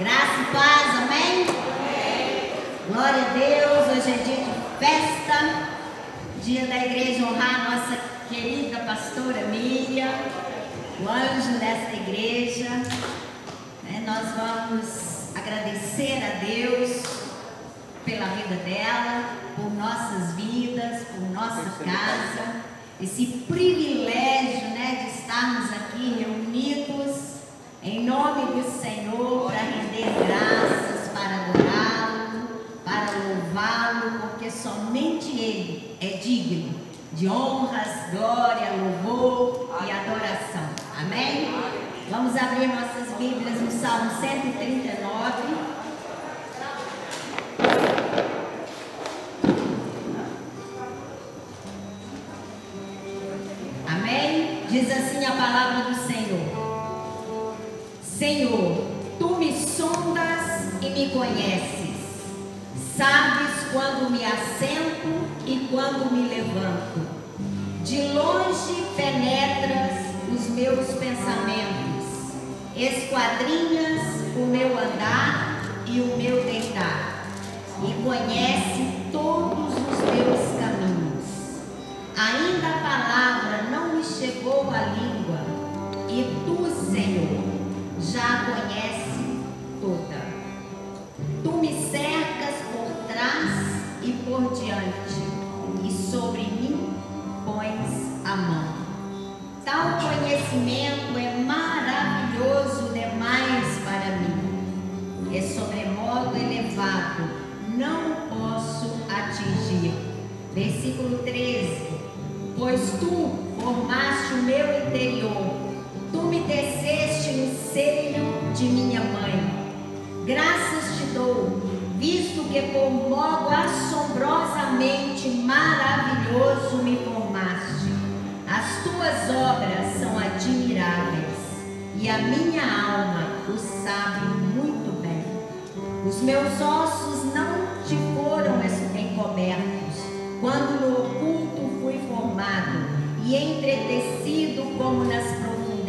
Graça e paz, amém? Glória a Deus, hoje é dia de festa, dia da igreja honrar a nossa querida pastora Miriam, o anjo desta igreja. Né, Nós vamos agradecer a Deus pela vida dela, por nossas vidas, por nossa casa, esse privilégio né, de estarmos aqui reunidos em nome do Senhor para render graças, para adorá-lo, para louvá-lo, porque somente Ele é digno de honras, glória, louvor e adoração. Amém? Vamos abrir nossas Bíblias no Salmo 139. Amém? Diz assim a palavra do. Senhor, tu me sondas e me conheces. Sabes quando me assento e quando me levanto. De longe penetras os meus pensamentos. Esquadrinhas o meu andar e o meu deitar. E conhece todos os meus caminhos. Ainda a palavra não me chegou à língua, e tu, Senhor, já a conhece toda. Tu me cercas por trás e por diante, e sobre mim pões a mão. Tal conhecimento é maravilhoso demais para mim, é sobremodo elevado, não posso atingir. Versículo 13: Pois tu formaste o meu interior, tu me teceste no seio de minha mãe. Graças te dou, visto que por modo assombrosamente maravilhoso me formaste. As tuas obras são admiráveis, e a minha alma o sabe muito bem. Os meus ossos não te foram encobertos, quando no oculto fui formado e entretecido como nas profundezas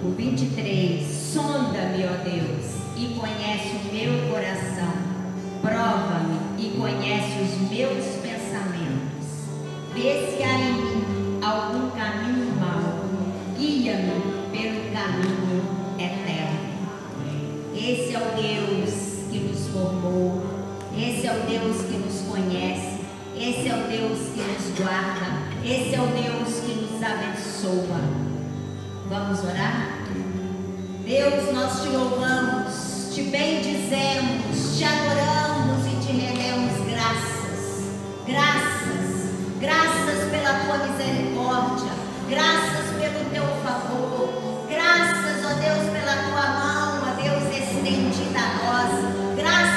O 23: Sonda-me, ó Deus, e conhece o meu coração, prova-me e conhece os meus pensamentos. Vê se há em mim algum caminho mau, guia-me pelo caminho eterno. Esse é o Deus que nos formou, esse é o Deus que nos conhece, esse é o Deus que nos guarda, esse é o Deus que nos abençoa. Vamos orar? Deus, nós te louvamos, te bendizemos, te adoramos e te rendemos graças. Graças, graças pela tua misericórdia, graças pelo teu favor, graças, ó Deus, pela tua mão, ó Deus, estendida a nós, graças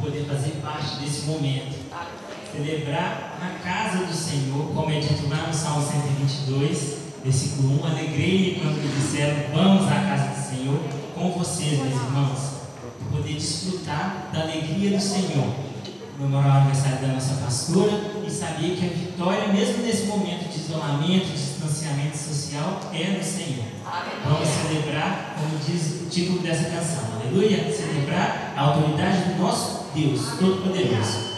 poder fazer parte desse momento. Celebrar na casa do Senhor, como é dito lá no Salmo 122, versículo 1. Alegrei quando me disseram: Vamos à casa do Senhor com vocês, meus irmãos, poder desfrutar da alegria do Senhor. Comemorar o aniversário da nossa pastora e saber que a vitória, mesmo nesse momento de isolamento, de distanciamento social, é no Senhor. Vamos celebrar, como diz o título dessa canção, aleluia, celebrar a autoridade do nosso Deus Todo-Poderoso.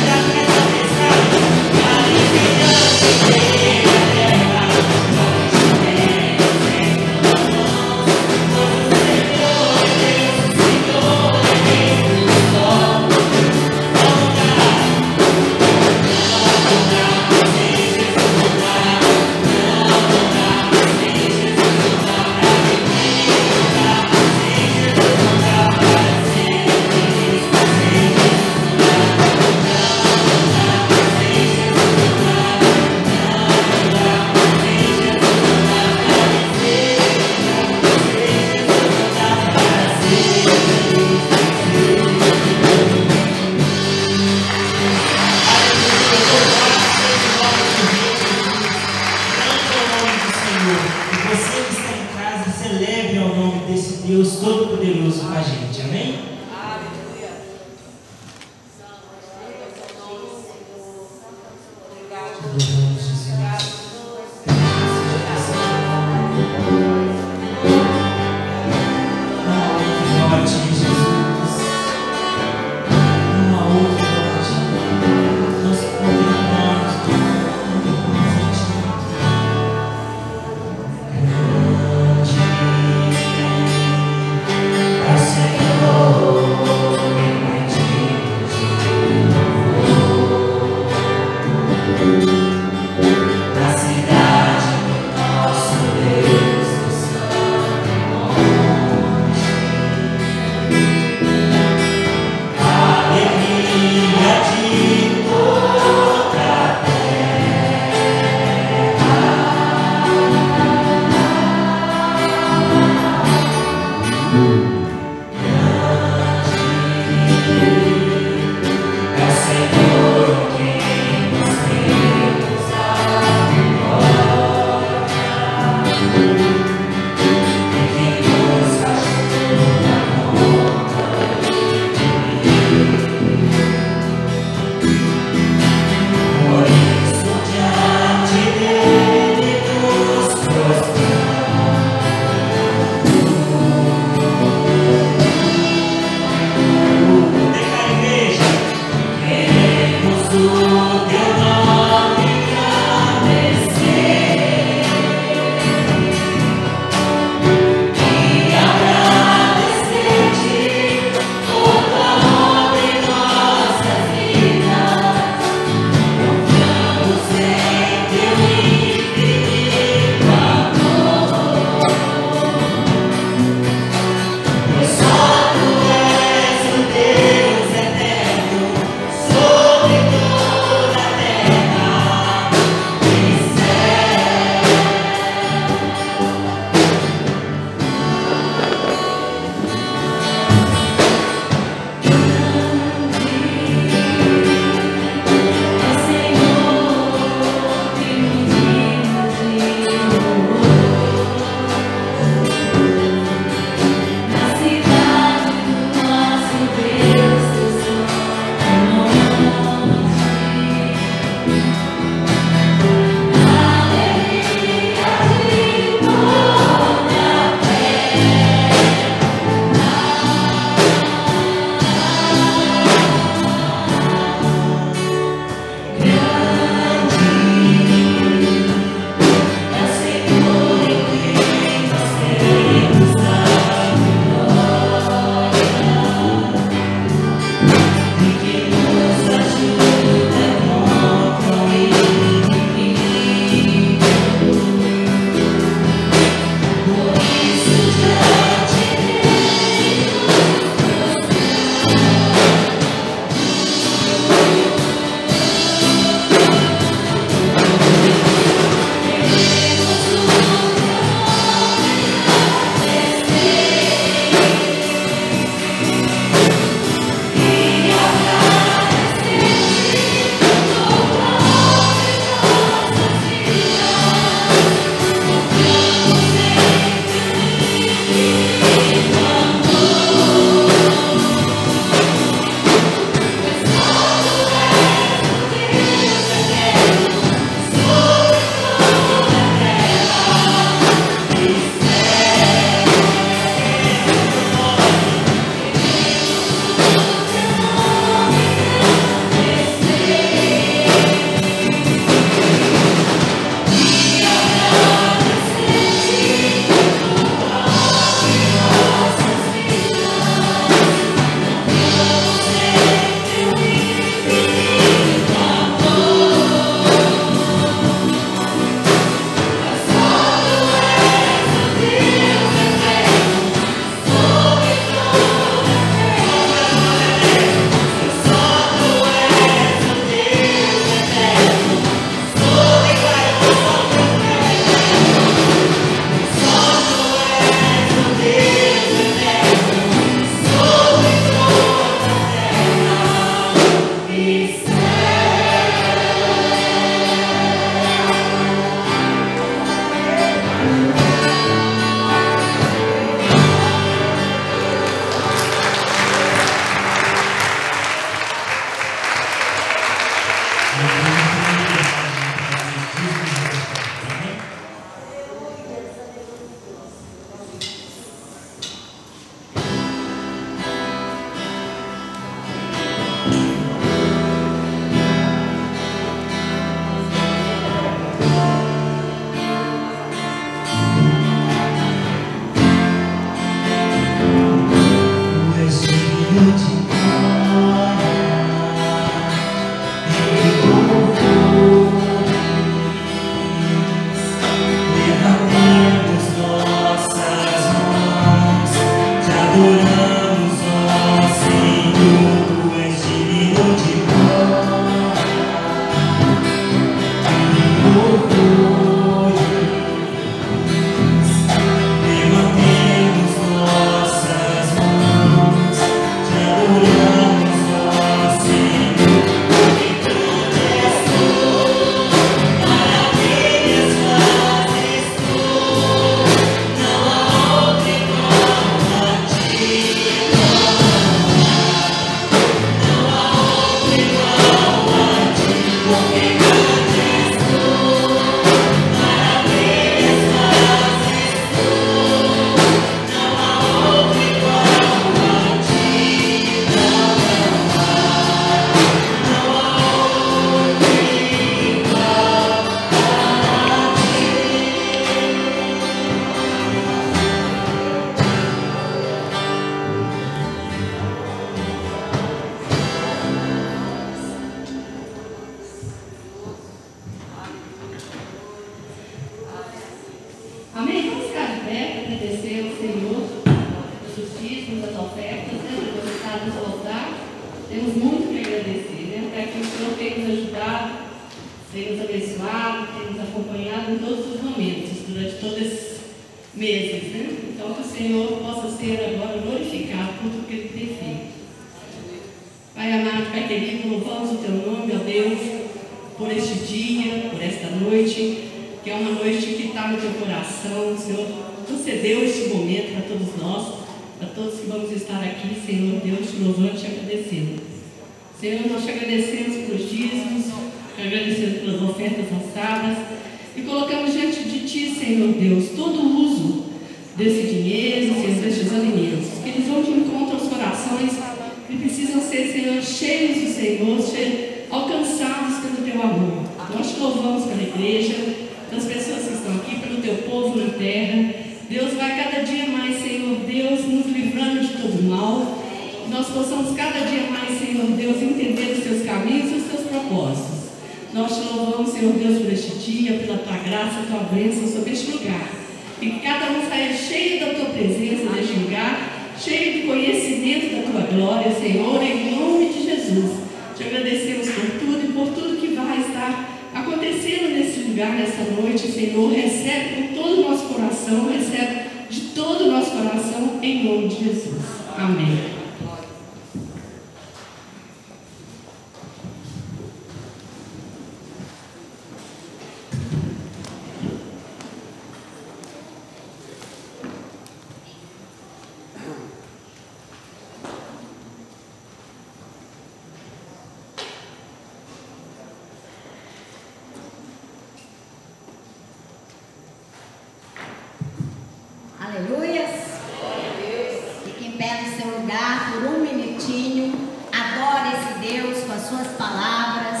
suas palavras,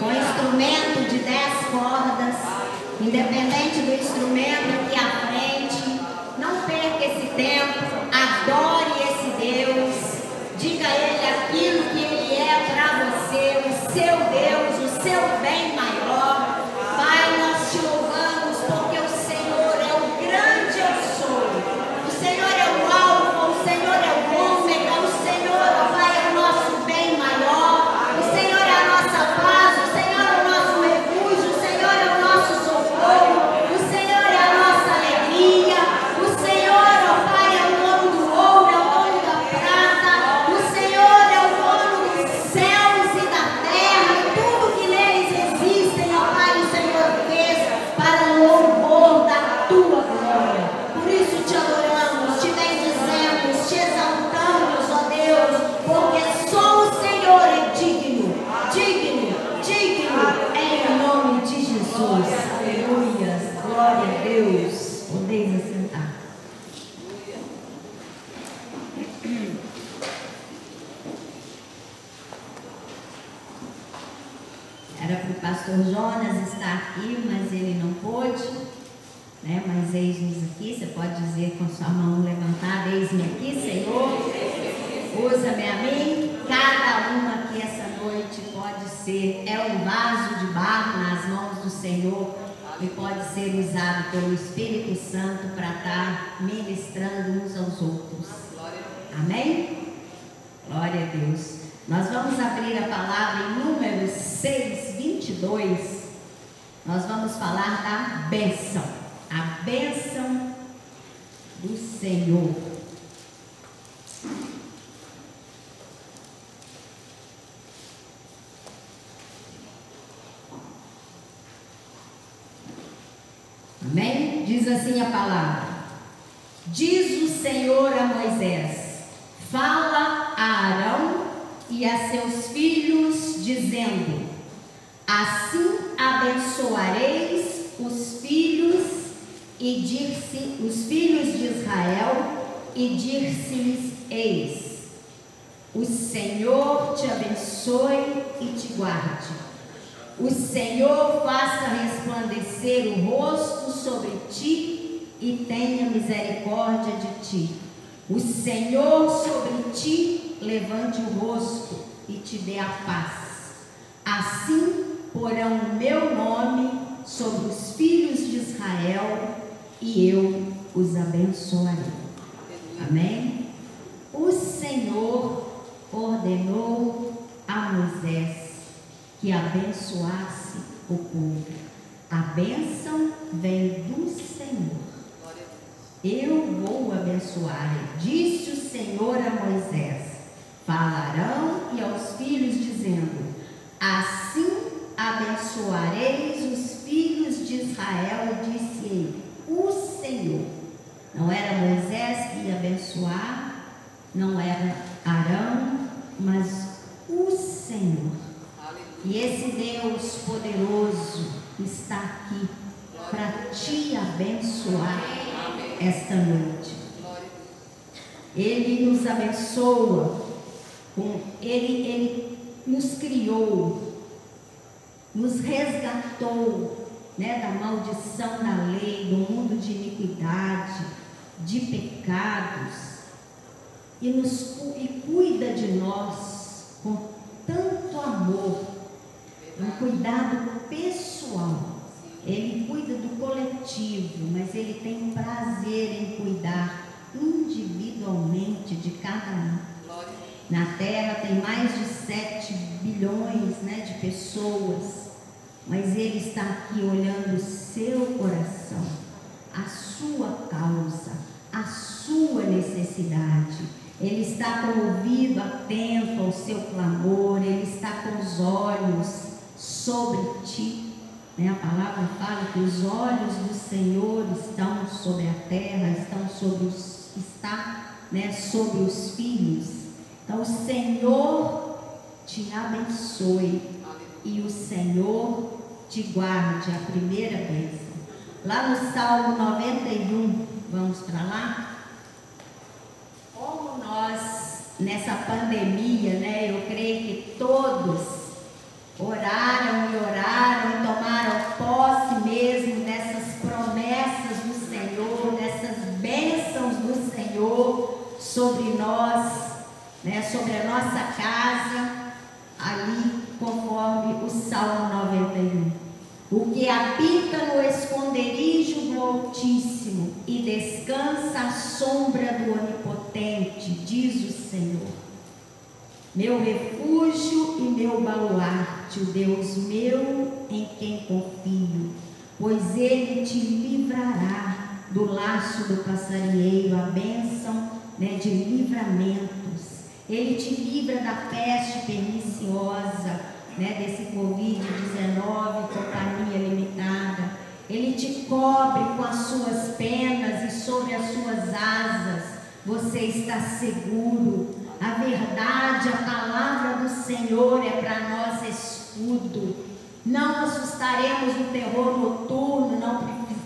com instrumento de dez cordas, independente do instrumento, vamos abrir a palavra em Números 6, 22. Nós vamos falar da bênção, a bênção do Senhor. a seus filhos, dizendo: Assim abençoareis os filhos e dir-se os filhos de Israel e dir-se eis: O Senhor te abençoe e te guarde. O Senhor faça resplandecer o rosto sobre ti e tenha misericórdia de ti. O Senhor sobre ti levante o rosto e te dê a paz. Assim porão o meu nome sobre os filhos de Israel e eu os abençoarei. Amém? O Senhor ordenou a Moisés que abençoasse o povo. A bênção vem do Senhor. Eu vou abençoar, disse o Senhor a Moisés Falarão e aos filhos, dizendo: Assim abençoareis os filhos de Israel, disse ele, o Senhor. Não era Moisés que ia abençoar, não era Arão, mas o Senhor. E esse Deus poderoso está aqui para te abençoar esta noite. Ele nos abençoa, ele, ele nos criou, nos resgatou né, da maldição da lei, do mundo de iniquidade, de pecados, e, nos, e cuida de nós com tanto amor, um cuidado pessoal. Ele cuida do coletivo, mas ele tem prazer em cuidar individualmente de cada um. Na Terra tem mais de 7 bilhões né, de pessoas, mas Ele está aqui olhando o seu coração, a sua causa, a sua necessidade. Ele está com o ouvido atento ao seu clamor, Ele está com os olhos sobre ti. Né? A palavra fala que os olhos do Senhor estão sobre a terra, estão sobre os, está né, sobre os filhos. Então o Senhor te abençoe e o Senhor te guarde, a primeira bênção. Lá no Salmo 91, vamos para lá? Como nós, nessa pandemia, né, eu creio que todos oraram e oraram e tomaram posse mesmo dessas promessas do Senhor, dessas bênçãos do Senhor sobre nós, né, sobre a nossa casa, ali conforme o Salmo 91. O que habita no esconderijo do Altíssimo e descansa à sombra do Onipotente, diz o Senhor. Meu refúgio e meu baluarte, o Deus meu em quem confio, pois ele te livrará do laço do passarinheiro, a bênção né, de livramentos. Ele te livra da peste perniciosa, né, desse Covid-19, companhia limitada. Ele te cobre com as suas penas e sobre as suas asas você está seguro. A verdade, a palavra do Senhor é para nós escudo. Não assustaremos no terror noturno, não,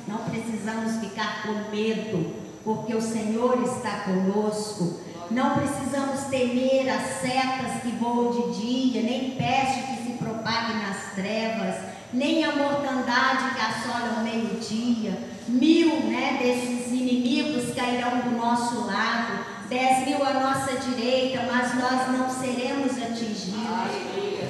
não precisamos ficar com medo, porque o Senhor está conosco. Não precisamos temer as setas que voam de dia, nem peste que se propague nas trevas, nem a mortandade que assola ao meio-dia. Mil né, desses inimigos cairão do nosso lado, dez mil à nossa direita, mas nós não seremos atingidos.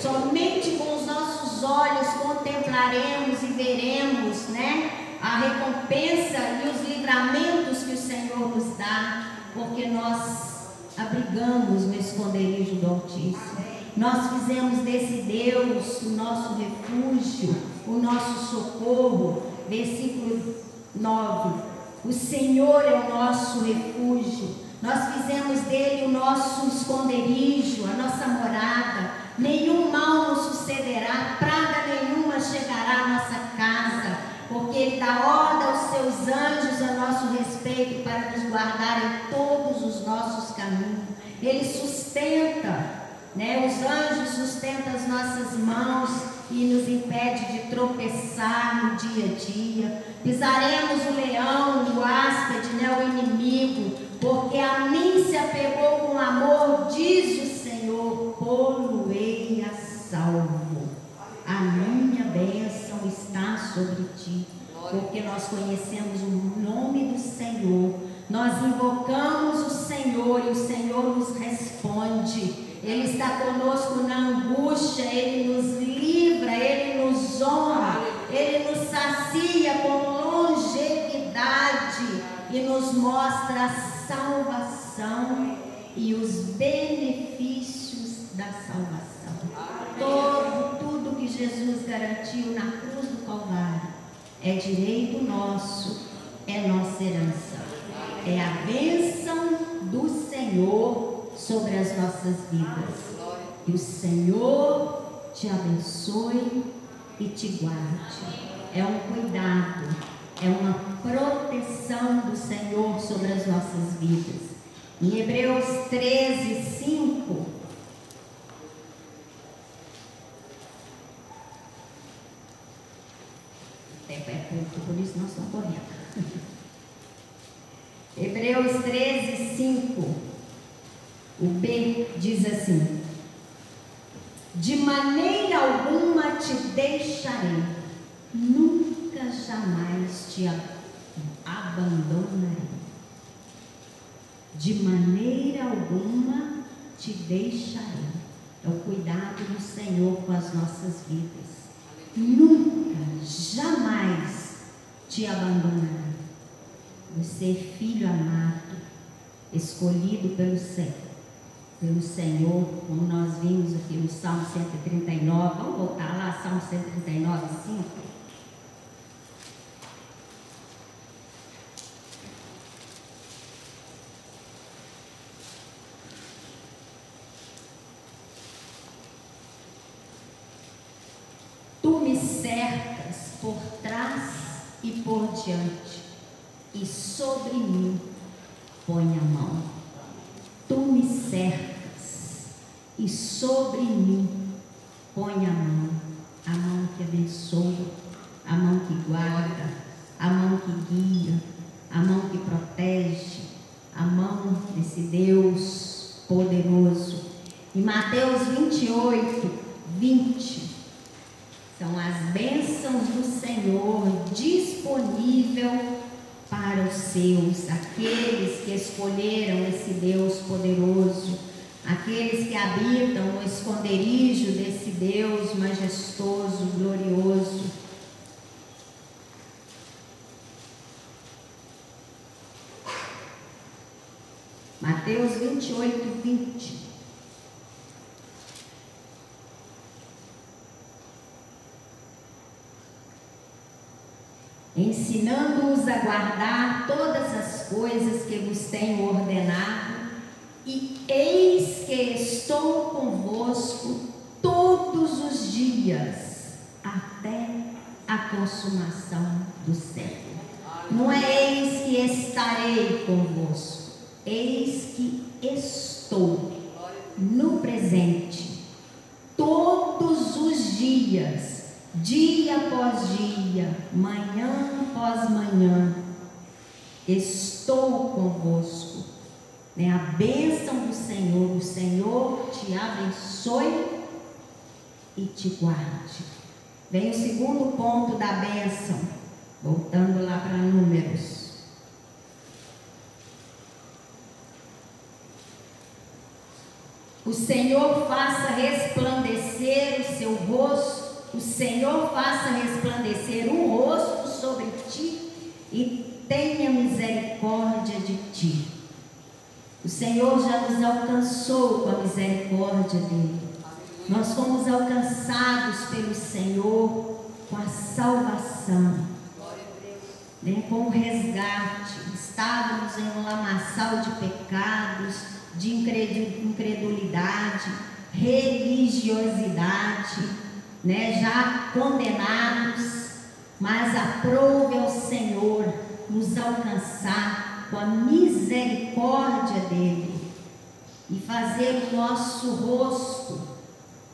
Somente com os nossos olhos contemplaremos e veremos né, a recompensa e os livramentos que o Senhor nos dá, porque nós abrigamos no esconderijo do Altíssimo. Nós fizemos desse Deus o nosso refúgio, o nosso socorro. Versículo 9. O Senhor é o nosso refúgio. Nós fizemos dele o nosso esconderijo, a nossa morada. Nenhum mal nos sucederá, praga nenhuma chegará à nossa casa, porque ele dá ordem aos seus anjos a nosso respeito para nos guardar em todos os nossos caminhos. Ele sustenta né? Os anjos sustentam as nossas mãos e nos impede de tropeçar no dia a dia. Pisaremos o leão, o áspide, né? o inimigo, porque a mim se apegou com amor, diz o Senhor, poluei a salvo. A minha bênção está sobre ti, porque nós conhecemos o nome do Senhor. Nós invocamos o Senhor e o Senhor nos responde. Ele está conosco na angústia, Ele nos livra, Ele nos honra, Ele nos sacia com longevidade e nos mostra a salvação e os benefícios da salvação. Todo, tudo que Jesus garantiu na cruz do Calvário é direito nosso, é nossa herança. É a bênção do Senhor sobre as nossas vidas. E o Senhor te abençoe e te guarde. É um cuidado, é uma proteção do Senhor sobre as nossas vidas. Em Hebreus 13, 5. O tempo é curto, por isso nós estamos correndo. Hebreus 13, 5. O B diz assim: De maneira alguma te deixarei, nunca jamais te abandonarei. De maneira alguma te deixarei. É o cuidado do Senhor com as nossas vidas. Nunca, jamais te abandonarei. Você é filho amado, escolhido pelo Senhor, pelo Senhor, como nós vimos aqui no Salmo 139. Vamos voltar lá, Salmo 139, 5. Tu me cercas por trás e por diante e sobre mim põe a mão. Tu me cercas e sobre mim põe a mão, a mão que abençoa, a mão que guarda, a mão que guia, a mão que protege, a mão desse Deus poderoso. Em Mateus 28, 20, são as bênçãos do Senhor disponível para os seus, aqueles que escolheram esse Deus poderoso, aqueles que habitam no esconderijo desse Deus majestoso, glorioso. Mateus 28, 20. Ensinando-os a guardar todas as coisas que vos tenho ordenado, e eis que estou convosco todos os dias, até a consumação do século. Não é eis que estarei convosco, eis que estou no presente, todos os dias dia após dia, manhã após manhã, estou convosco. Né? A bênção do Senhor, o Senhor te abençoe e te guarde. Vem o segundo ponto da bênção, voltando lá para Números. O Senhor faça resplandecer o seu rosto o Senhor faça resplandecer o rosto sobre ti e tenha misericórdia de ti. O Senhor já nos alcançou com a misericórdia dele. Nós fomos alcançados pelo Senhor com a salvação, né, com o resgate. Estávamos em um lamaçal de pecados, de incredulidade, religiosidade né, já condenados, mas aprove ao Senhor nos alcançar com a misericórdia dele e fazer o nosso rosto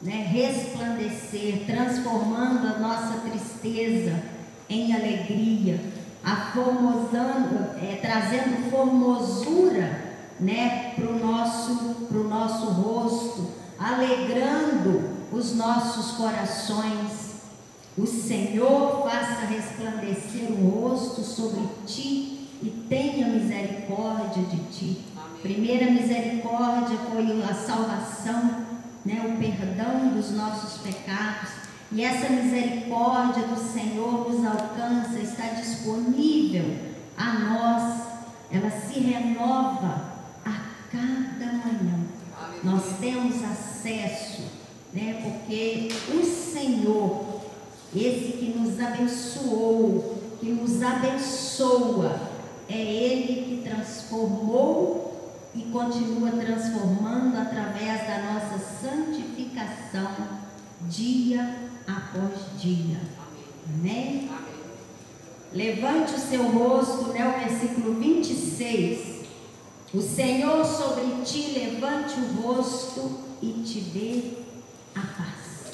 né, resplandecer, transformando a nossa tristeza em alegria, a formosando, é, trazendo formosura né, para o nosso, pro nosso rosto, alegrando os nossos corações. O Senhor faça resplandecer o rosto sobre ti e tenha misericórdia de ti. Primeira misericórdia foi a salvação, né, o perdão dos nossos pecados. E essa misericórdia do Senhor nos alcança, está disponível a nós, ela se renova a cada manhã. Nós temos acesso, né? Porque o Senhor, esse que nos abençoou, que nos abençoa, é Ele que transformou e continua transformando através da nossa santificação dia após dia. Amém? Levante o seu rosto, né? O versículo 26. O Senhor sobre ti levante o rosto e te dê a paz.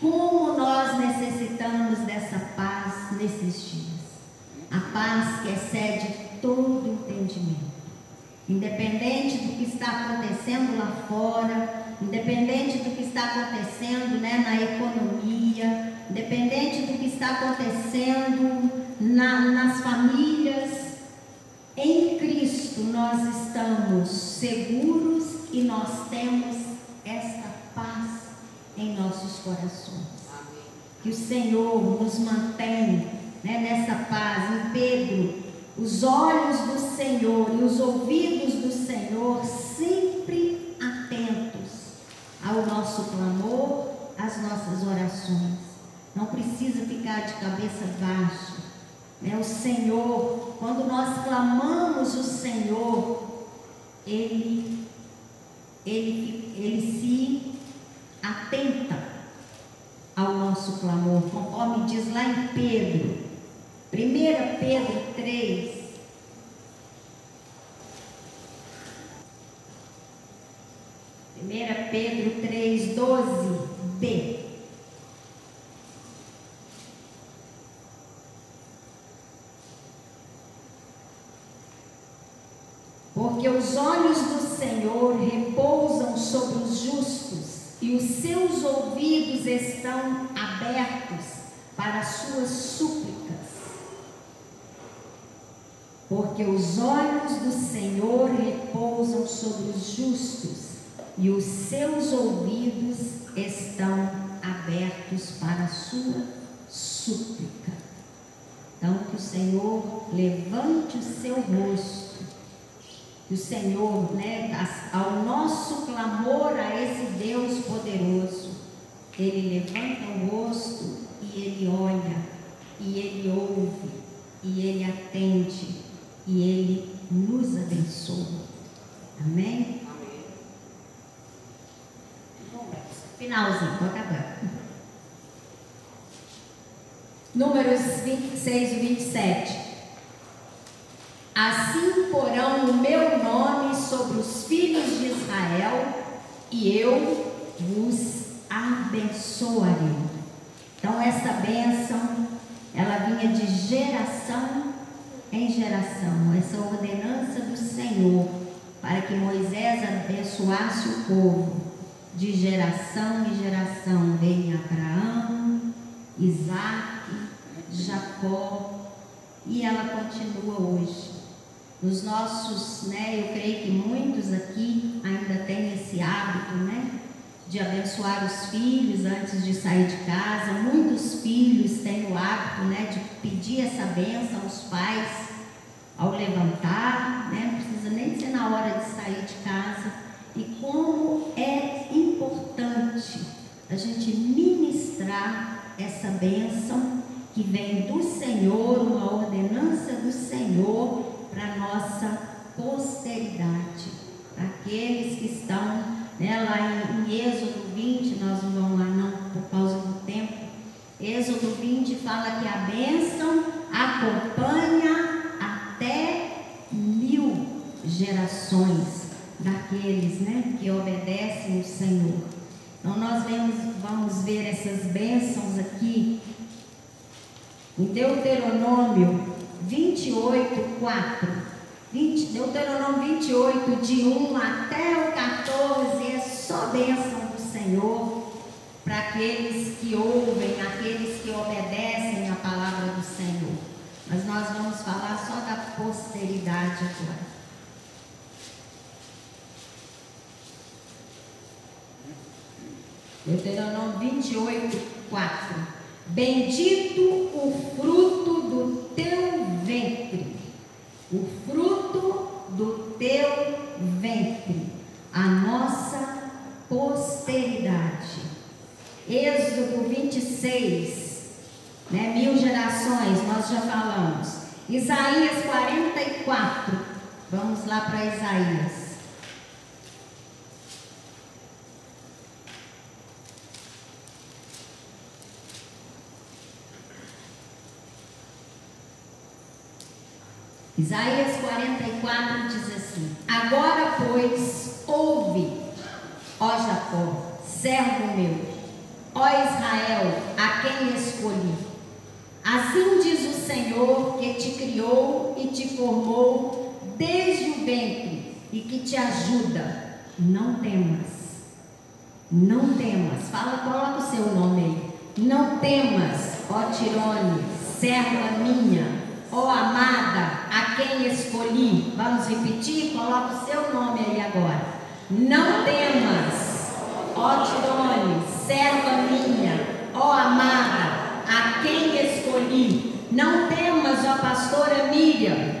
Como nós necessitamos dessa paz nesses dias. A paz que excede todo entendimento. Independente do que está acontecendo lá fora, independente do que está acontecendo né, na economia, independente do que está acontecendo na, nas famílias, em Cristo nós estamos seguros e nós temos esta paz em nossos corações. Que o Senhor nos mantenha né, nessa paz. Em Pedro, os olhos do Senhor e os ouvidos do Senhor sempre atentos ao nosso clamor, às nossas orações. Não precisa ficar de cabeça baixa. Né? O Senhor, quando nós clamamos o Senhor, Ele, Ele, Ele se atenta ao nosso clamor, conforme diz lá em Pedro, 1 Pedro 3. Primeira Pedro 3, 12, B. Porque os olhos do Senhor repousam sobre os justos e os seus ouvidos estão abertos para as suas súplicas. Porque os olhos do Senhor repousam sobre os justos e os seus ouvidos estão abertos para a sua súplica. Então, que o Senhor levante o seu rosto, que o Senhor, né, ao nosso clamor a esse Deus poderoso, ele levanta o rosto e ele olha, e ele ouve, e ele atende e Ele nos abençoa. Amém? Amém. Finalzinho, estou acabando. Números 26 e 27. Assim porão o meu nome sobre os filhos de Israel, e eu vos abençoarei. Então, essa bênção, ela vinha de geração em geração, essa ordenança do Senhor, para que Moisés abençoasse o povo, de geração em geração, vem Abraão, Isaac, Jacó, e ela continua hoje. Nos nossos, né, eu creio que muitos aqui ainda têm esse hábito, né, de abençoar os filhos antes de sair de casa. Muitos filhos têm o hábito né, de pedir essa benção aos pais ao levantar, né? não precisa nem ser na hora de sair de casa. E como é importante a gente ministrar essa bênção que vem do Senhor, uma ordenança do Senhor para nossa posteridade, aqueles que estão né, lá em, em Êxodo 20, nós não vamos lá não por causa do tempo. Êxodo 20 fala que a bênção acompanha até mil gerações daqueles né, que obedecem o Senhor. Então nós vemos, vamos ver essas bênçãos aqui em Deuteronômio 28, 4. 20, Deuteronômio 28, de 1 até o 14, é só bênção do Senhor para aqueles que ouvem, aqueles que obedecem a palavra do Senhor. Mas nós vamos falar só da posteridade agora. Deuteronômio 28, 4. Bendito o fruto do teu ventre, o fruto do teu ventre, a nossa posteridade. Êxodo 26, né, mil gerações, nós já falamos. Isaías 44, vamos lá para Isaías. Isaías 44 diz assim: Agora, pois, ouve, ó Jacó, servo meu, ó Israel, a quem escolhi. Assim diz o Senhor que te criou e te formou desde o ventre e que te ajuda. Não temas, não temas. Fala, coloca o seu nome aí. Não temas, ó Tirone, serva minha ó amada, a quem escolhi. Vamos repetir? Coloca o seu nome aí agora. Não temas, ó Tirone, serva minha, ó amada, a quem escolhi. Não temas, ó pastora Miriam.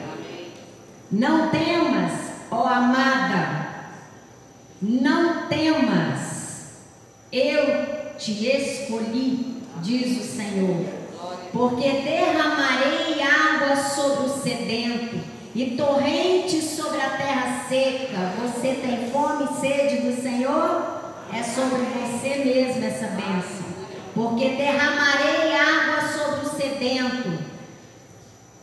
Não temas, ó amada. Não temas. Eu te escolhi, diz o Senhor porque derramarei água sobre o sedento e torrentes sobre a terra seca. Você tem fome e sede do Senhor? É sobre você mesmo essa bênção. Porque derramarei água sobre o sedento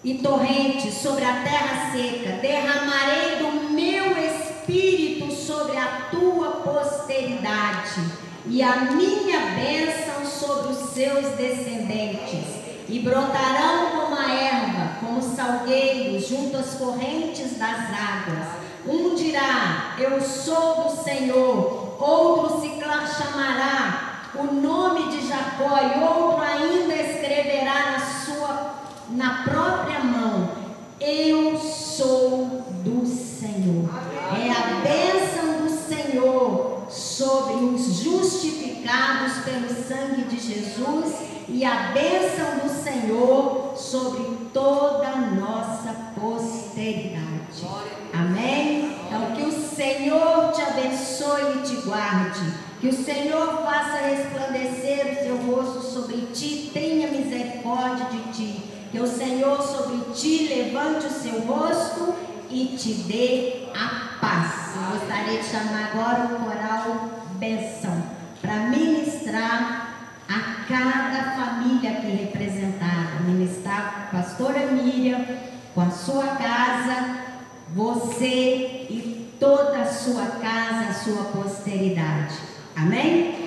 e torrentes sobre a terra seca. Derramarei do meu espírito sobre a tua posteridade e a minha bênção sobre os seus descendentes e brotarão como a erva, como salgueiros junto às correntes das águas. Um dirá: Eu sou do Senhor, outro se chamará o nome de Jacó, e outro ainda escreverá na sua na própria mão: Eu sou do Senhor. É a bênção do Senhor sobre os justificados pelo sangue de Jesus e a bênção do Senhor sobre toda a nossa posteridade. Amém? Então, que o Senhor te abençoe e te guarde. Que o Senhor faça resplandecer o seu rosto sobre ti, tenha misericórdia de ti. Que o Senhor sobre ti levante o seu rosto e te dê a paz. Eu gostaria de chamar agora o coral benção para ministrar cada família aqui representada. Ministrar a pastora Miriam com a sua casa, você e toda a sua casa, a sua posteridade. Amém?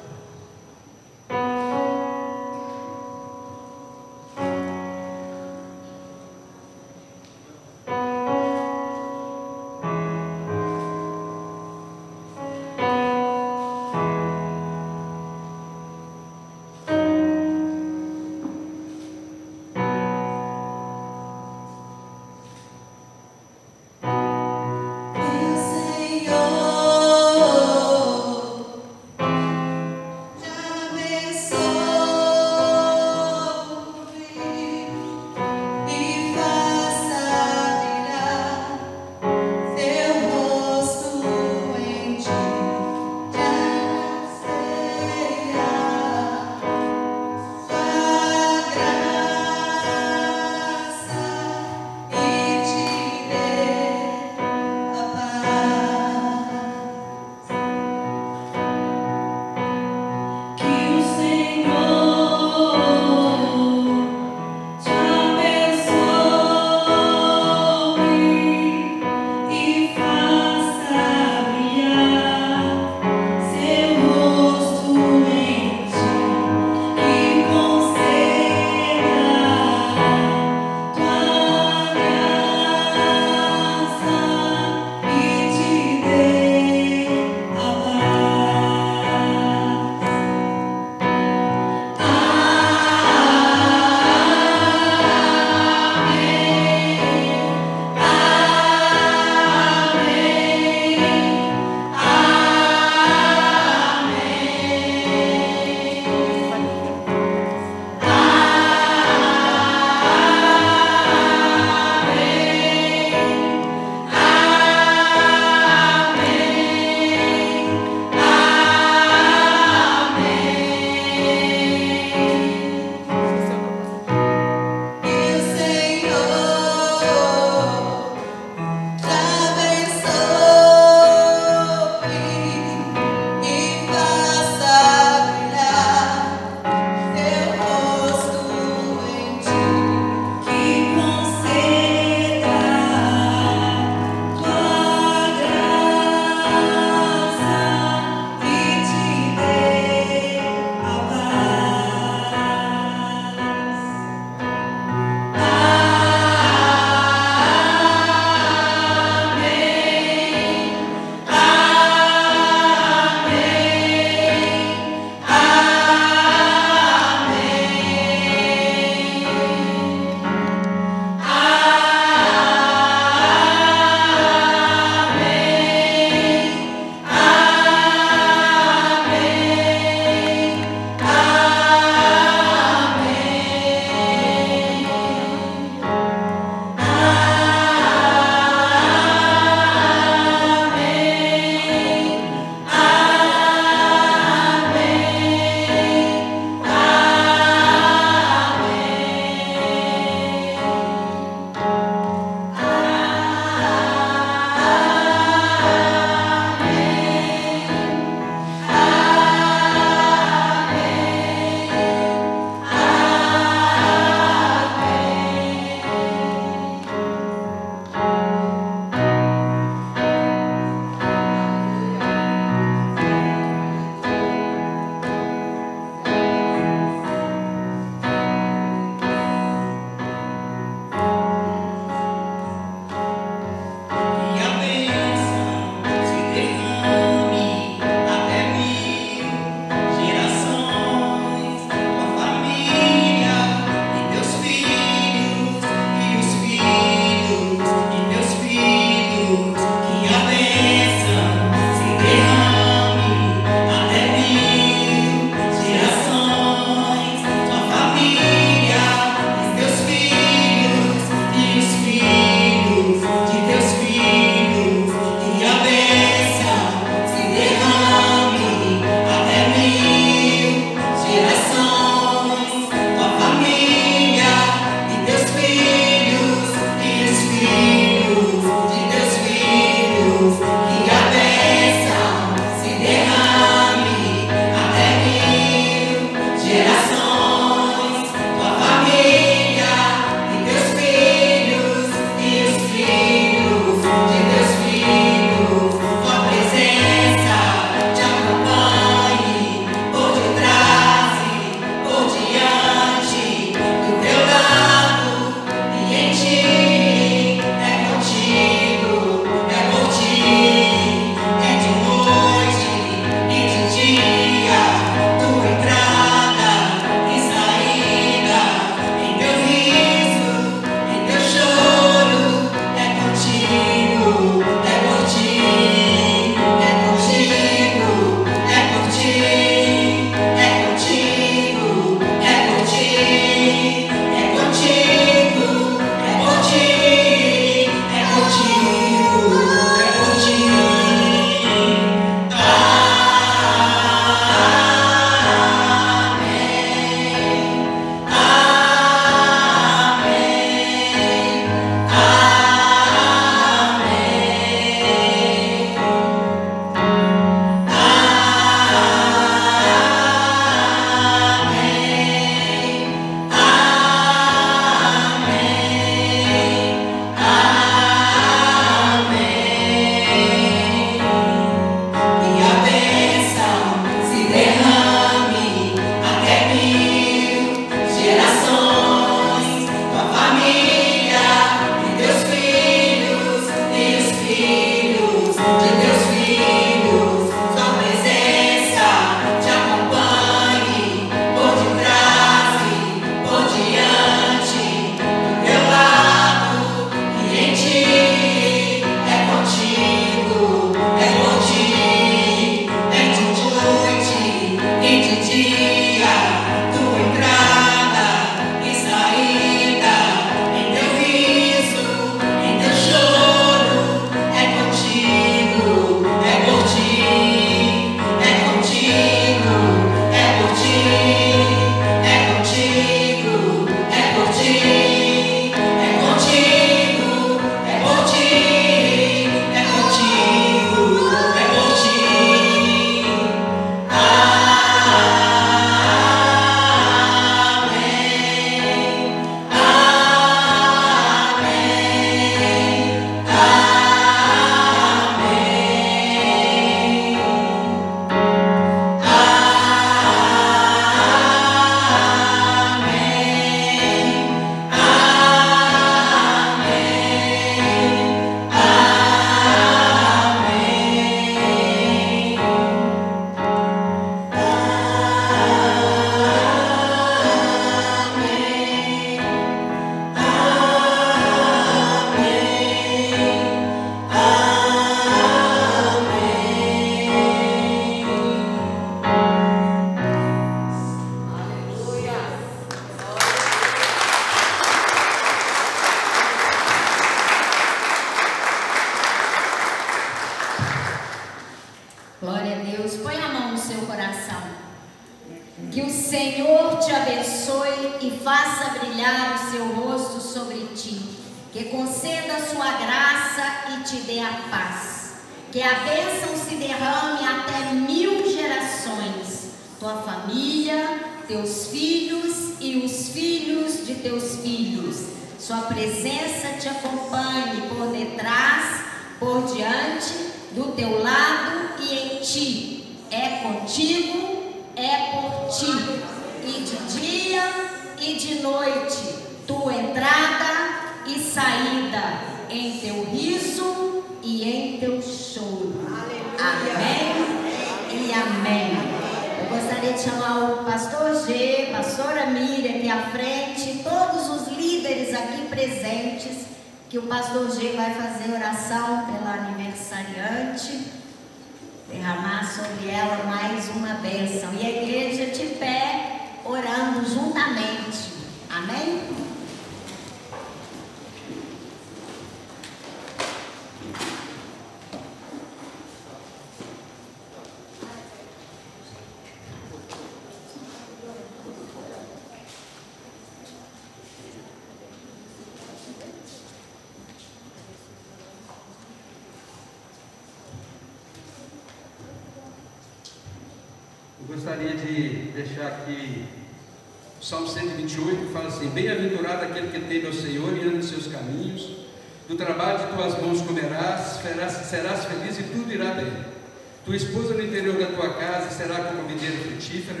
Tua esposa no interior da tua casa será como videira frutífera,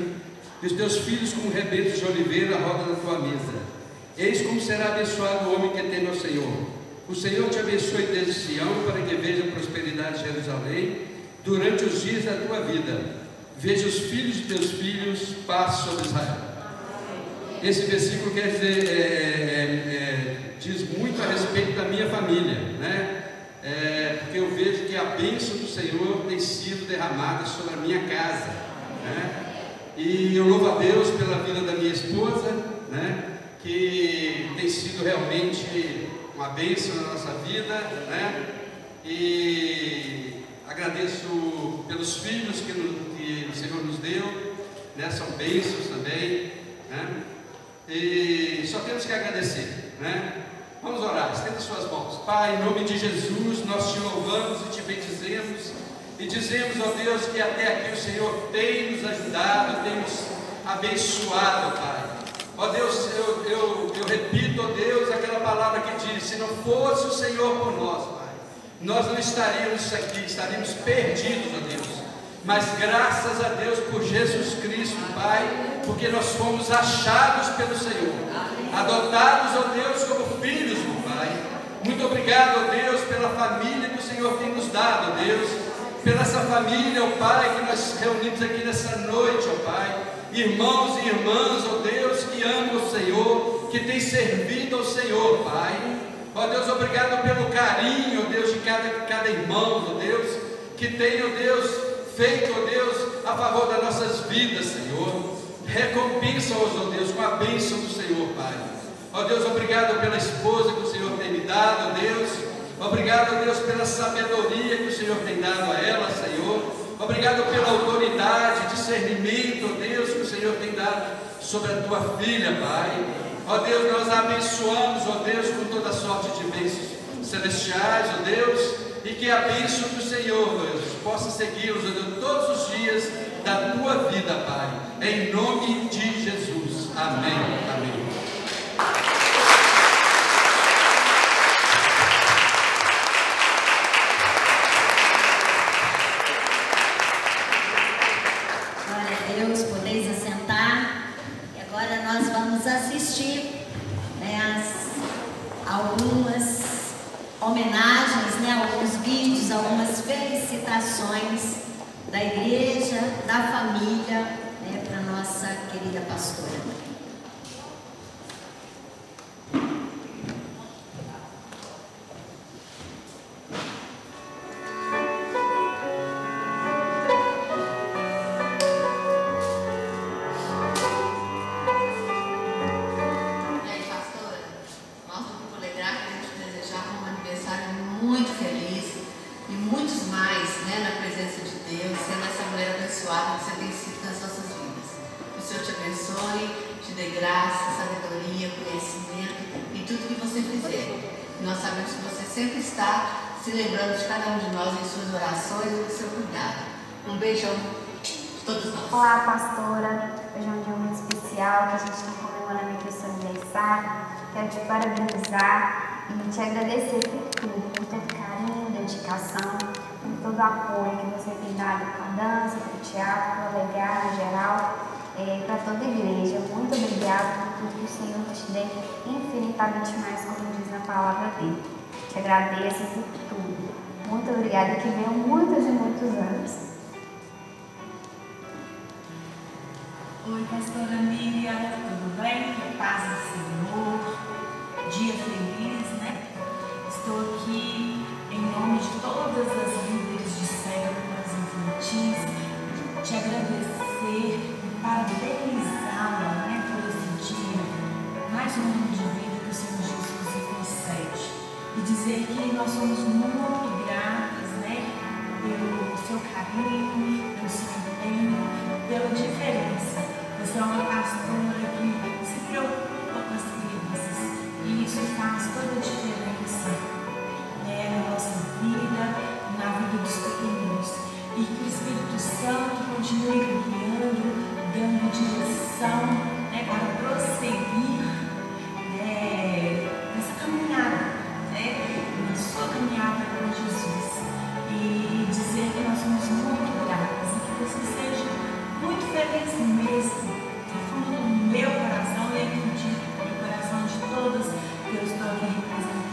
e os teus filhos como rebentos de oliveira à roda da tua mesa. Eis como será abençoado o homem que teme ao Senhor. O Senhor te abençoe desde Sião, para que veja a prosperidade de Jerusalém durante os dias da tua vida Veja os filhos de teus filhos, paz sobre Israel. Esse versículo quer dizer, é, é, é, diz muito a respeito da minha família, né? É, porque eu vejo que a bênção do Senhor tem sido derramada sobre a minha casa, né? E eu louvo a Deus pela vida da minha esposa, né? Que tem sido realmente uma bênção na nossa vida, né? E agradeço pelos filhos que, que o Senhor nos deu, né? são bênçãos também, né? e só temos que agradecer, né? Vamos orar, estenda suas mãos. Pai, em nome de Jesus, nós te louvamos e te bendizemos e dizemos, ó Deus, que até aqui o Senhor tem nos ajudado, tem nos abençoado, Pai. Ó Deus, eu, eu, eu repito, ó Deus, aquela palavra que diz: se não fosse o Senhor por nós, Pai nós não estaríamos aqui, estaríamos perdidos, ó Deus. Mas graças a Deus por Jesus Cristo, Pai, porque nós fomos achados pelo Senhor, adotados, ó Deus, como filhos do Pai. Muito obrigado, ó Deus, pela família que o Senhor tem nos dado, ó Deus, pela essa família, ó Pai, que nós reunimos aqui nessa noite, ó Pai. Irmãos e irmãs, ó Deus, que amam o Senhor, que têm servido ao Senhor, Pai. Ó Deus, obrigado pelo carinho, ó Deus, de cada, cada irmão, ó Deus, que tem, ó Deus, feito, ó Deus, a favor das nossas vidas, Senhor. Recompensa-os, ó Deus, com a bênção do Senhor, Pai. Ó Deus, obrigado pela esposa que o Senhor tem me dado, ó Deus. Obrigado, ó Deus, pela sabedoria que o Senhor tem dado a ela, Senhor. Obrigado pela autoridade, discernimento, ó Deus, que o Senhor tem dado sobre a tua filha, Pai. Ó Deus, nós abençoamos, ó Deus, com toda sorte de bênçãos celestiais, ó Deus, e que a bênção do Senhor, Deus, possa segui-los, todos os dias da tua vida, Pai. Em nome de Jesus. Amém. Amém. homenagens, né, alguns vídeos, algumas felicitações da igreja, da família, né, nossa querida pastora. você agradecer por tudo, por todo carinho, dedicação, por todo o apoio que você tem dado para a dança, para o teatro, para o legado em geral, é, para toda a igreja. Muito obrigada por tudo que o Senhor te dê infinitamente mais, como diz na palavra dele. Te agradeço por tudo. Muito obrigada que venham muitos e muitos anos. Oi, pastora Miriam, tudo bem? Paz do Senhor, dia feliz? Estou aqui em nome de todas as líderes de células infantis, te agradecer e parabenizá-la né, por esse dia, mais um ano de vida que o Senhor Jesus nos concede. E dizer que nós somos muito gratas né, pelo seu carinho, pelo seu empenho, pela diferença. Você é uma pastora que se preocupa com as crianças e isso faz toda a diferença né, na nossa vida, na vida dos pequeninos. E que o Espírito Santo continue guiando, dando direção né, para prosseguir né, nessa caminhada, né, na sua caminhada com Jesus. E dizer que nós somos muito gratos e que você seja muito feliz mesmo, no fundo do meu coração acredito no coração de todas eu estou aqui representando.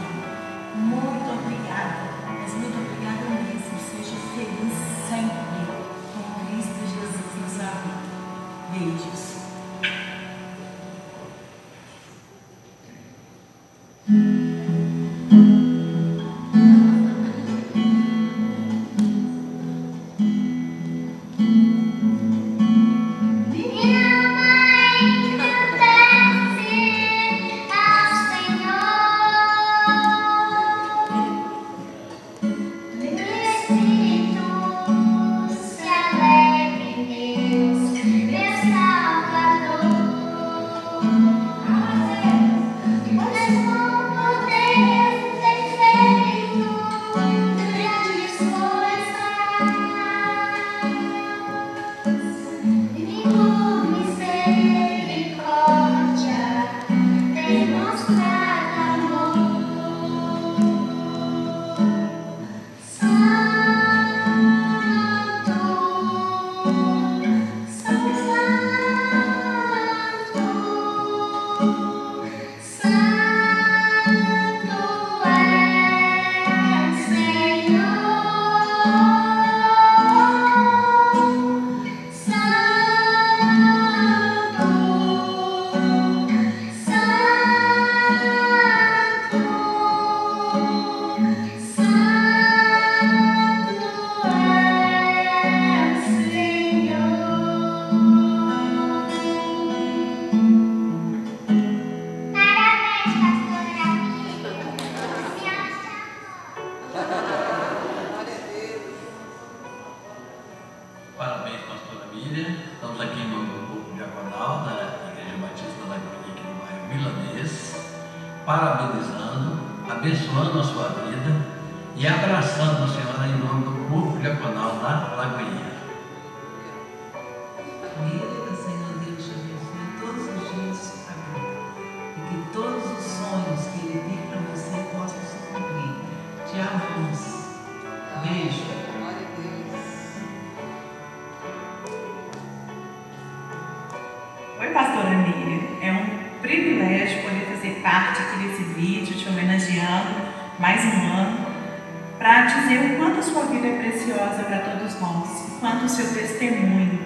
O quanto o seu testemunho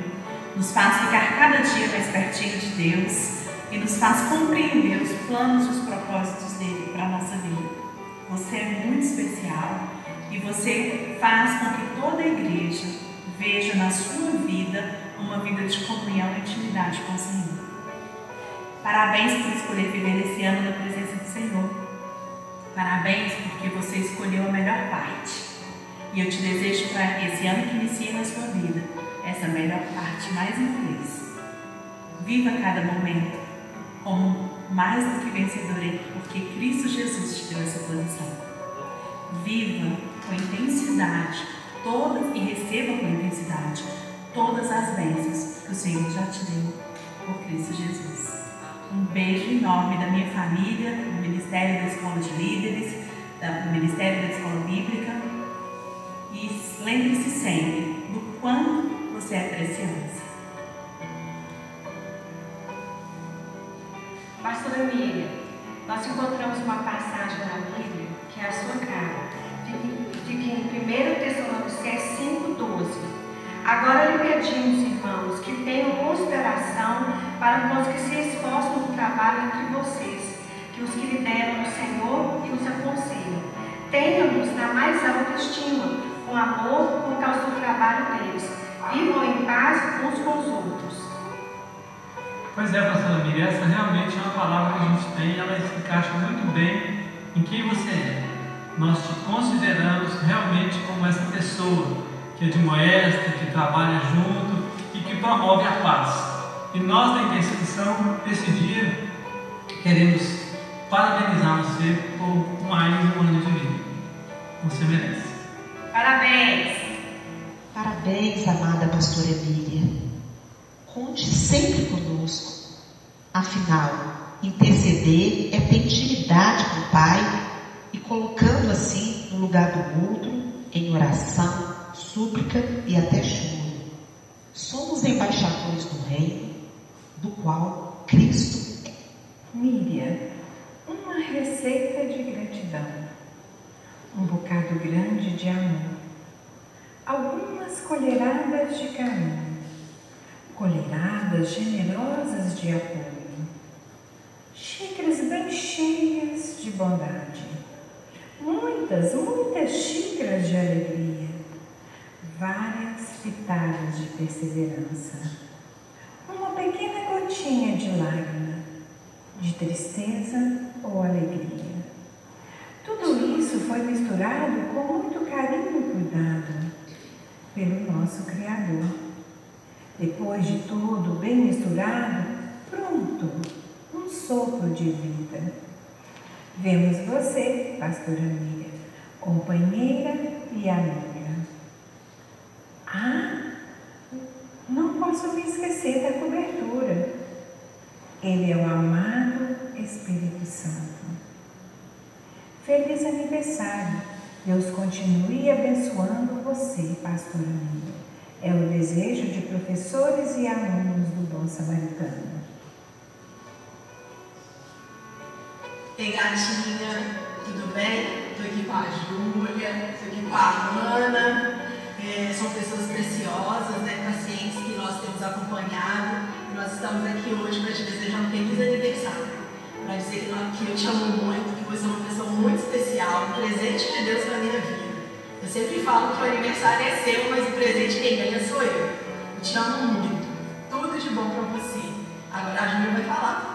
nos faz ficar cada dia mais pertinho de Deus e nos faz compreender os planos e os propósitos dele para a nossa vida. Você é muito especial e você faz com que toda a igreja veja na sua vida uma vida de comunhão e intimidade com o Senhor. Parabéns por escolher viver esse ano na presença do Senhor. Parabéns porque você escolheu a melhor parte. E eu te desejo para esse ano que inicia na sua vida essa melhor parte mais infeliz. Viva cada momento como mais do que vencedor, porque Cristo Jesus te deu essa posição. Viva com intensidade todas e receba com intensidade todas as bênçãos que o Senhor já te deu por Cristo Jesus. Um beijo enorme da minha família, do Ministério da Escola de Líderes, do Ministério da Escola Bíblica. Lembre-se sempre do quanto você é preciosa. Pastora Miriam, nós encontramos uma passagem na Bíblia que é a sua cara. Fica em 1 Tessalonicenses 5,12. Agora lhe pedimos, irmãos, que tenham consideração para com os que se esforçam no trabalho entre vocês, que os que lideram no Senhor e os aconselham. Tenham-nos na mais alta estima, com amor por causa do trabalho deles. Vivam em paz uns com os outros. Pois é, pastora Miriam, essa realmente é uma palavra que a gente tem, ela se encaixa muito bem em quem você é. Nós te consideramos realmente como essa pessoa que admoesta, que trabalha junto e que promove a paz. E nós da Intercessão, esse dia, queremos parabenizar você por mais um ano de vida. Você merece. Parabéns! Parabéns, amada pastora Miriam. Conte sempre conosco. Afinal, interceder é ter intimidade com o Pai e colocando assim no lugar do outro, em oração, súplica e até choro. Somos embaixadores do reino, do qual Cristo é. Miriam, uma receita de gratidão, um bocado grande de amor, algumas colheradas de carinho colheradas generosas de apoio, xícaras bem cheias de bondade, muitas, muitas xícaras de alegria, várias pitadas de perseverança, uma pequena gotinha de lágrima, de tristeza ou alegria. Tudo isso foi misturado com muito carinho e cuidado pelo nosso Criador. Depois de tudo bem misturado, pronto, um sopro de vida. Vemos você, pastora amiga, companheira e amiga. Ah, não posso me esquecer da cobertura. Ele é o amado Espírito Santo. Feliz aniversário. Deus continue abençoando você, pastora amiga. É o desejo de professores e alunos do Bom Samaritano. Ei, gatinha, tudo bem? Estou aqui com a Júlia, estou aqui com a Ana. É, são pessoas preciosas, né, pacientes que nós temos acompanhado. E nós estamos aqui hoje para te desejar um feliz aniversário. Para dizer que, que eu te amo muito, que você é uma pessoa muito especial, um presente de Deus para a minha vida. Eu sempre falo que o aniversário é seu, mas o presente quem ganha sou eu. Eu te amo muito. Tudo de bom para você. Agora a Júlia vai falar.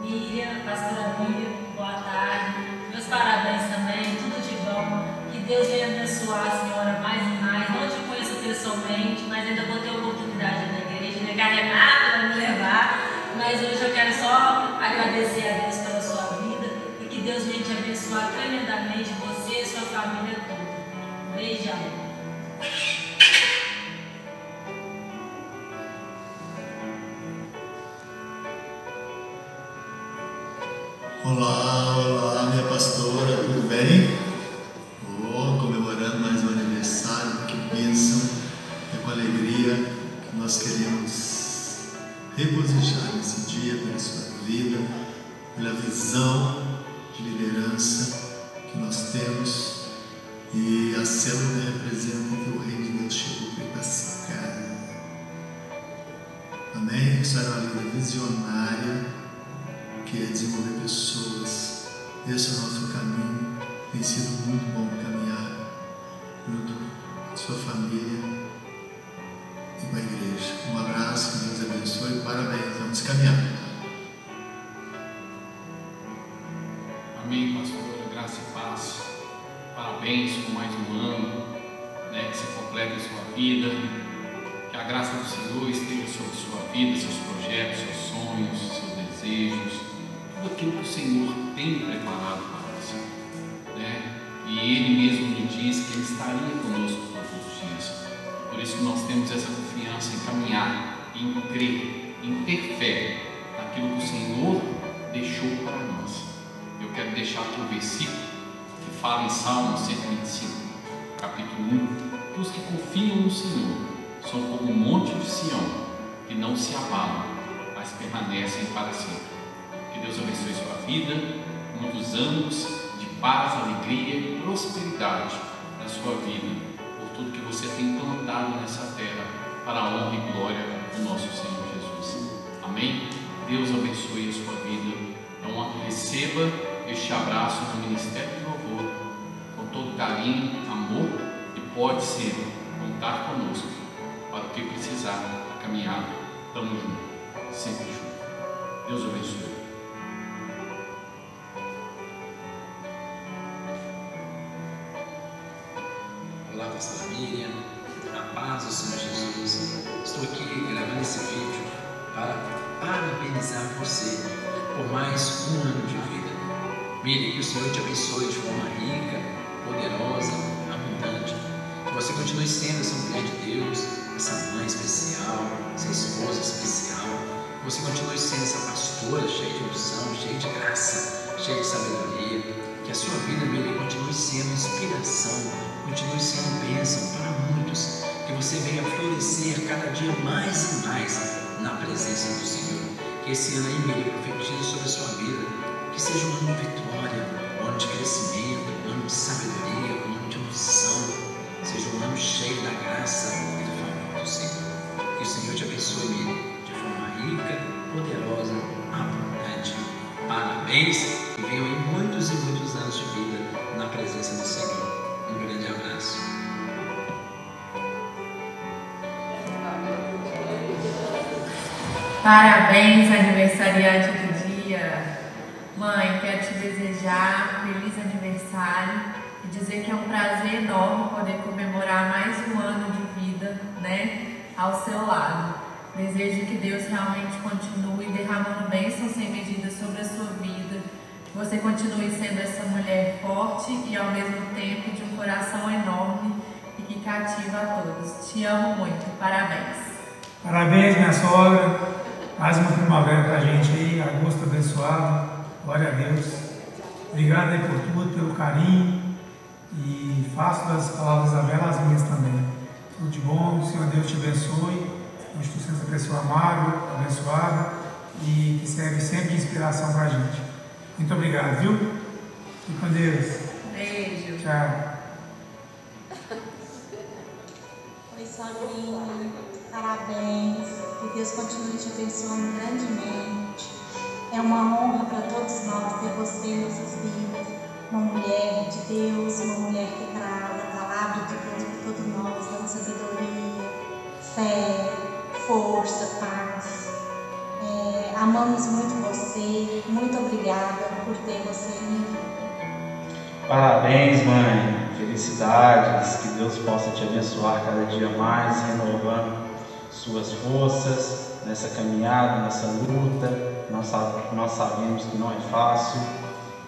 Miriam, pastora Miriam, boa tarde. Meus parabéns também, tudo de bom. Que Deus venha abençoar a senhora mais e mais. Não te conheço pessoalmente, mas ainda vou ter oportunidade na igreja, não é nada para me levar. Mas hoje eu quero só agradecer a Deus pela sua vida e que Deus venha te abençoar tremendamente, você e sua família toda. Beijão. Olá, olá, minha pastora, tudo bem? Nós queremos regozijar nesse dia pela sua vida, pela visão de liderança que nós temos e a célula representa que o reino de Deus chegou para pacificar. Amém? Isso era uma vida visionária que é desenvolver pessoas. Esse é o nosso caminho. Tem sido muito bom Vamos caminhar. Amém, pastor. Graça e paz. Parabéns por mais um ano. né, que se complete em sua vida, que a graça do Senhor esteja sobre sua vida, seus projetos, seus sonhos, seus desejos, tudo aquilo que o Senhor tem preparado para você. Né? E Ele mesmo me disse que Ele estaria conosco todos os dias. Por isso nós temos essa confiança em caminhar, em crer, fé naquilo que o Senhor deixou para nós. Eu quero deixar aqui o versículo que fala em Salmo 125, capítulo 1. Os que confiam no Senhor são como o monte de Sião, que não se abalam, mas permanecem para sempre. Que Deus abençoe sua vida, muitos anos de paz, alegria e prosperidade na sua vida, por tudo que você tem plantado nessa terra, para a honra e glória do nosso Senhor. Amém? Deus abençoe a sua vida. Então, receba este abraço do Ministério de Louvor com todo carinho, amor e pode ser contar conosco para o que precisar na caminhada. Estamos juntos, sempre juntos. Deus abençoe. Olá, pastora Miriam, a paz do Senhor Jesus. Estou aqui gravando esse vídeo para parabenizar você por mais um ano de vida. Miriam, que o Senhor te abençoe de forma rica, poderosa, abundante. Que você continue sendo essa mulher de Deus, essa mãe especial, essa esposa especial. Que você continue sendo essa pastora cheia de unção, cheia de graça, cheia de sabedoria. Que a sua vida, Miriam, continue sendo inspiração, continue sendo bênção para muitos. Que você venha florescer cada dia mais e mais na presença do Senhor. Que esse ano aí, Miriam, profetize sobre a sua vida. Que seja um ano de vitória, um ano de crescimento, um ano de sabedoria, um ano de unção. Seja um ano cheio da graça e do favor do Senhor. Que o Senhor te abençoe, Miriam, de forma rica, poderosa, abundante. Parabéns e venham aí muitos e muitos anos de vida na presença do Senhor. Um grande abraço. Parabéns, aniversariante do dia. Mãe, quero te desejar feliz aniversário e dizer que é um prazer enorme poder comemorar mais um ano de vida, né, ao seu lado. Desejo que Deus realmente continue derramando bênçãos sem medida sobre a sua vida. Que você continue sendo essa mulher forte e ao mesmo tempo de um coração enorme e que cativa a todos. Te amo muito. Parabéns. Parabéns, minha sogra. Mais uma primavera pra gente aí, agosto abençoado. Glória a Deus. Obrigado aí por tudo, pelo carinho. E faço das palavras da Bela as minhas também. Tudo de bom, o Senhor Deus te abençoe. Hoje tu sendo essa pessoa amável, abençoada e que serve sempre de inspiração pra gente. Muito obrigado, viu? Fique com Deus. Beijo. Tchau. Oi, sogrinha. Parabéns. Que Deus continue te abençoando grandemente. É uma honra para todos nós ter você em nossas vidas. Uma mulher de Deus, uma mulher que traz a palavra de Deus para todos nós, dando sabedoria, fé, força, paz. É, amamos muito você. Muito obrigada por ter você em Parabéns, mãe. Felicidades. Que Deus possa te abençoar cada dia mais, renovando suas forças nessa caminhada, nessa luta. Nós, nós sabemos que não é fácil.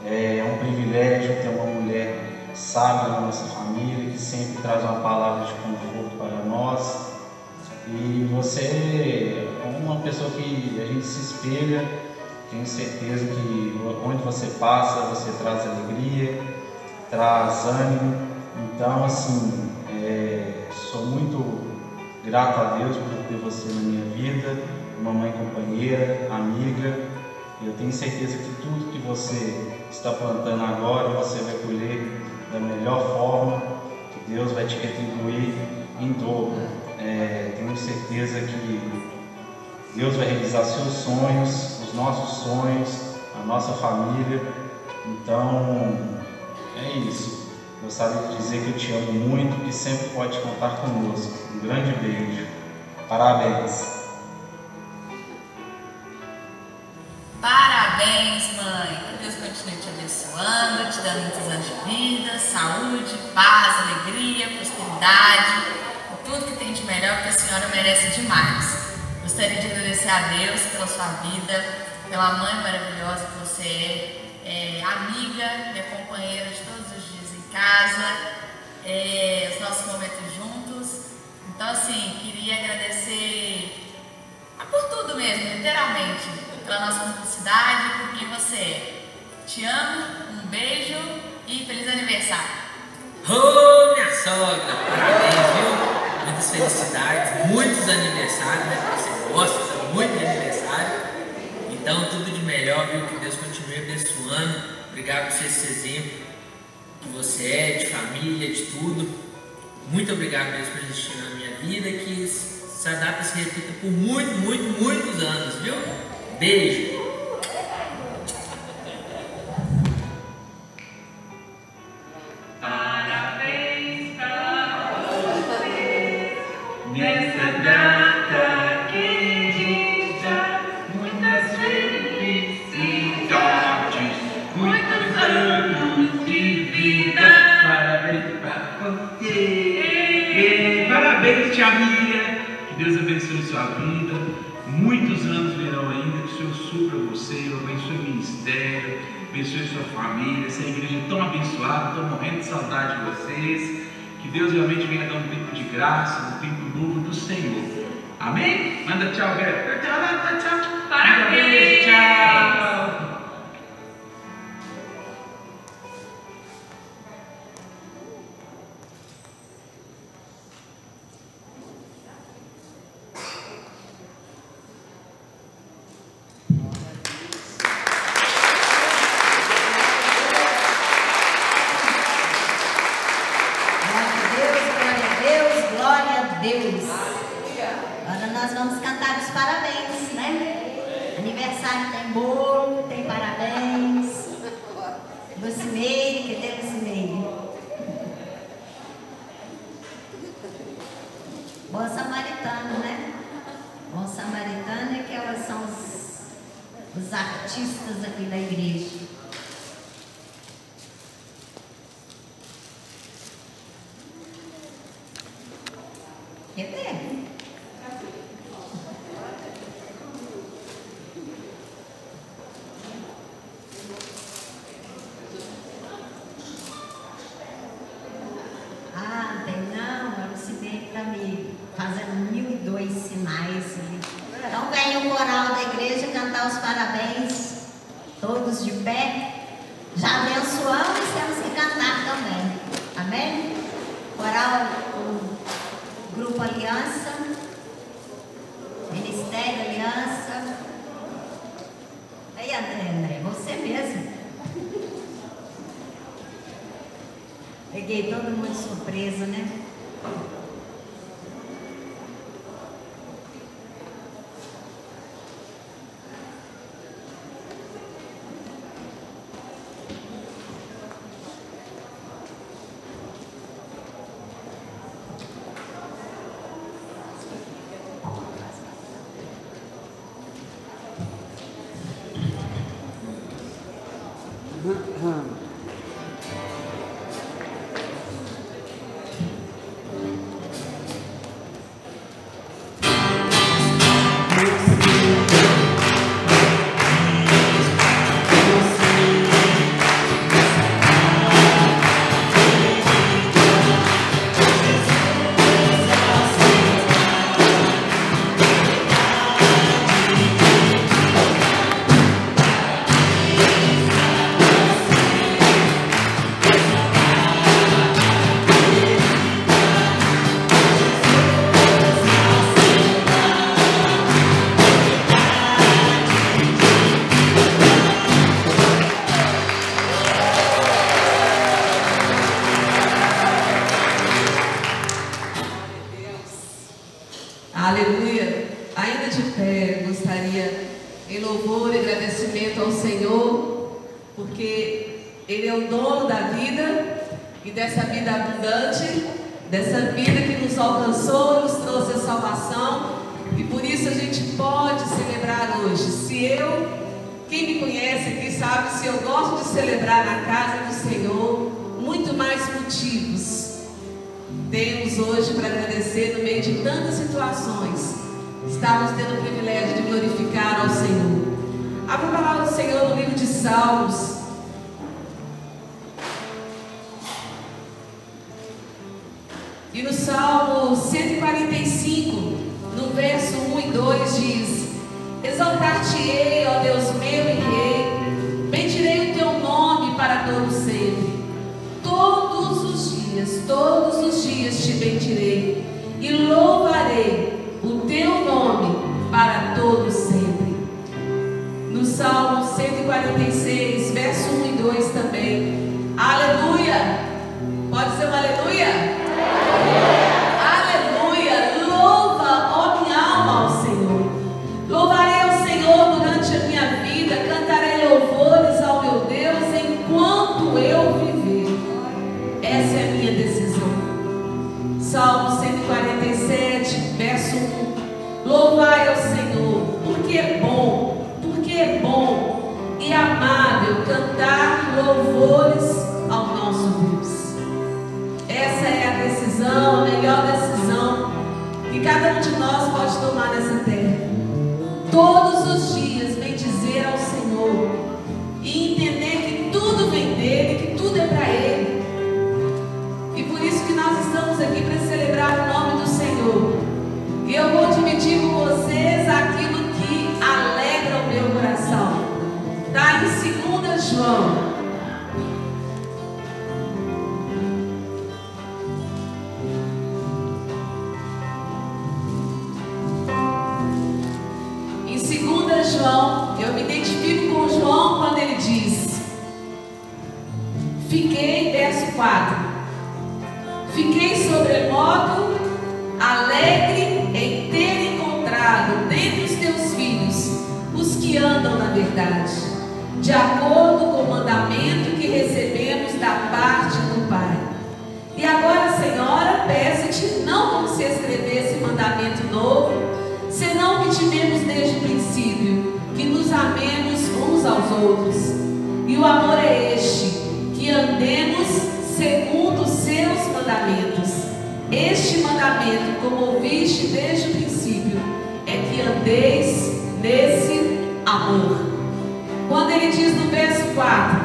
É um privilégio ter uma mulher sábia na nossa família que sempre traz uma palavra de conforto para nós. E você é uma pessoa que a gente se espelha. Tenho certeza que onde você passa, você traz alegria, traz ânimo. Então, assim, é, sou muito grato a Deus por ter você na minha vida, uma mãe companheira, amiga. Eu tenho certeza que tudo que você está plantando agora, você vai colher da melhor forma, que Deus vai te retribuir em dobro. É, tenho certeza que Deus vai realizar seus sonhos, os nossos sonhos, a nossa família. Então, é isso. Gostaria de dizer que eu te amo muito e sempre pode contar conosco. Um grande beijo. Parabéns. Parabéns. Mãe. Que Deus continue te abençoando, te dando muitos anos de vida, saúde, paz, alegria, prosperidade, e tudo que tem de melhor, porque a senhora merece demais. Gostaria de agradecer a Deus pela sua vida, pela mãe maravilhosa que você é, é amiga, minha companheira de todos os dias em casa, é, os nossos momentos juntos. Então, assim, queria agradecer por tudo mesmo, literalmente, pela nossa cumplicidade, por quem você é. Te amo, um beijo e feliz aniversário. Ô, minha sogra, parabéns, viu? Muitas felicidades, muitos aniversários, né? Você gosta muito de aniversário. Então, tudo de melhor, viu? Que Deus continue abençoando. Obrigado por ser esse exemplo que você é, de família, de tudo. Muito obrigado mesmo por existir na minha vida. Que essa data se repita por muito, muito, muitos anos, viu? Beijo. Abençoada. Estou morrendo de saudade de vocês. Que Deus realmente venha dar um tempo de graça, um tempo novo do Senhor. Amém? Manda tchau, Beto. Tchau, tchau, tchau. Parabéns. Tchau. Bom samaritano, né? Bom samaritano é que elas são os, os artistas aqui da igreja. Hoje. Se eu, Quem me conhece aqui sabe se eu gosto de celebrar na casa do Senhor, muito mais motivos temos hoje para agradecer no meio de tantas situações. Estamos tendo o privilégio de glorificar ao Senhor. Abra a palavra do Senhor no livro de Salmos. E no Salmo 145, no verso 1 e 2 diz: Exaltar-te-ei, ó Deus meu e Rei, bendirei o teu nome para todo sempre. Todos os dias, todos os dias te bendirei e louvarei o teu nome para todo sempre. No Salmo 146, verso 1 e 2 também. Aleluia! Pode ser um aleluia? Aleluia! Porque é bom, porque é bom e amável cantar louvores ao nosso Deus. Essa é a decisão, a melhor decisão que cada um de nós pode tomar nessa terra. Todos os dias João. Em 2 João, eu me identifico com João quando ele diz: Fiquei, verso 4. Fiquei sobremodo alegre em ter encontrado dentre os teus filhos os que andam na verdade, de acordo mandamento que recebemos da parte do Pai. E agora, Senhora, peço-te não como se escrevesse mandamento novo, senão que tivemos desde o princípio, que nos amemos uns aos outros. E o amor é este, que andemos segundo os seus mandamentos. Este mandamento, como ouviste desde o princípio, é que andeis nesse amor. Quando ele diz no verso 4,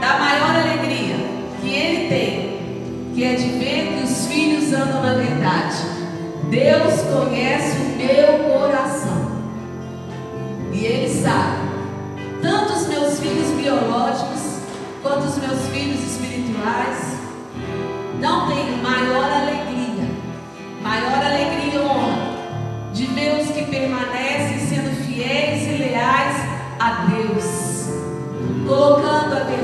da maior alegria que ele tem, que é de ver que os filhos andam na verdade. Deus conhece o meu coração. E Ele sabe, tanto os meus filhos biológicos, quanto os meus filhos espirituais, não tenho maior alegria, maior alegria honra de ver os que permanecem sendo fiéis e leais a Deus, colocando a verdade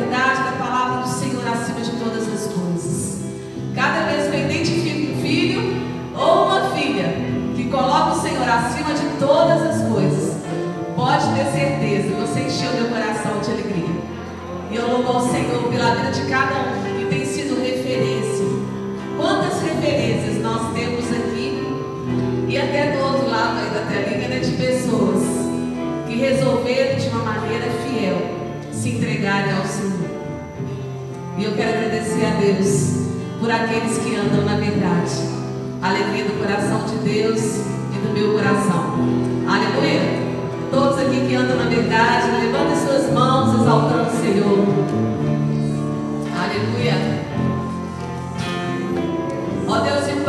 pode ter certeza, você encheu meu coração de alegria. E eu louvo ao Senhor pela vida de cada um que tem sido referência. Quantas referências nós temos aqui e até do outro lado aí da telinha né, de pessoas que resolveram de uma maneira fiel se entregarem ao Senhor. E eu quero agradecer a Deus por aqueles que andam na verdade. Alegria do coração de Deus e do meu coração. Aleluia. Todos aqui que andam na verdade, levantem suas mãos exaltando o Senhor. Aleluia. Ó Deus de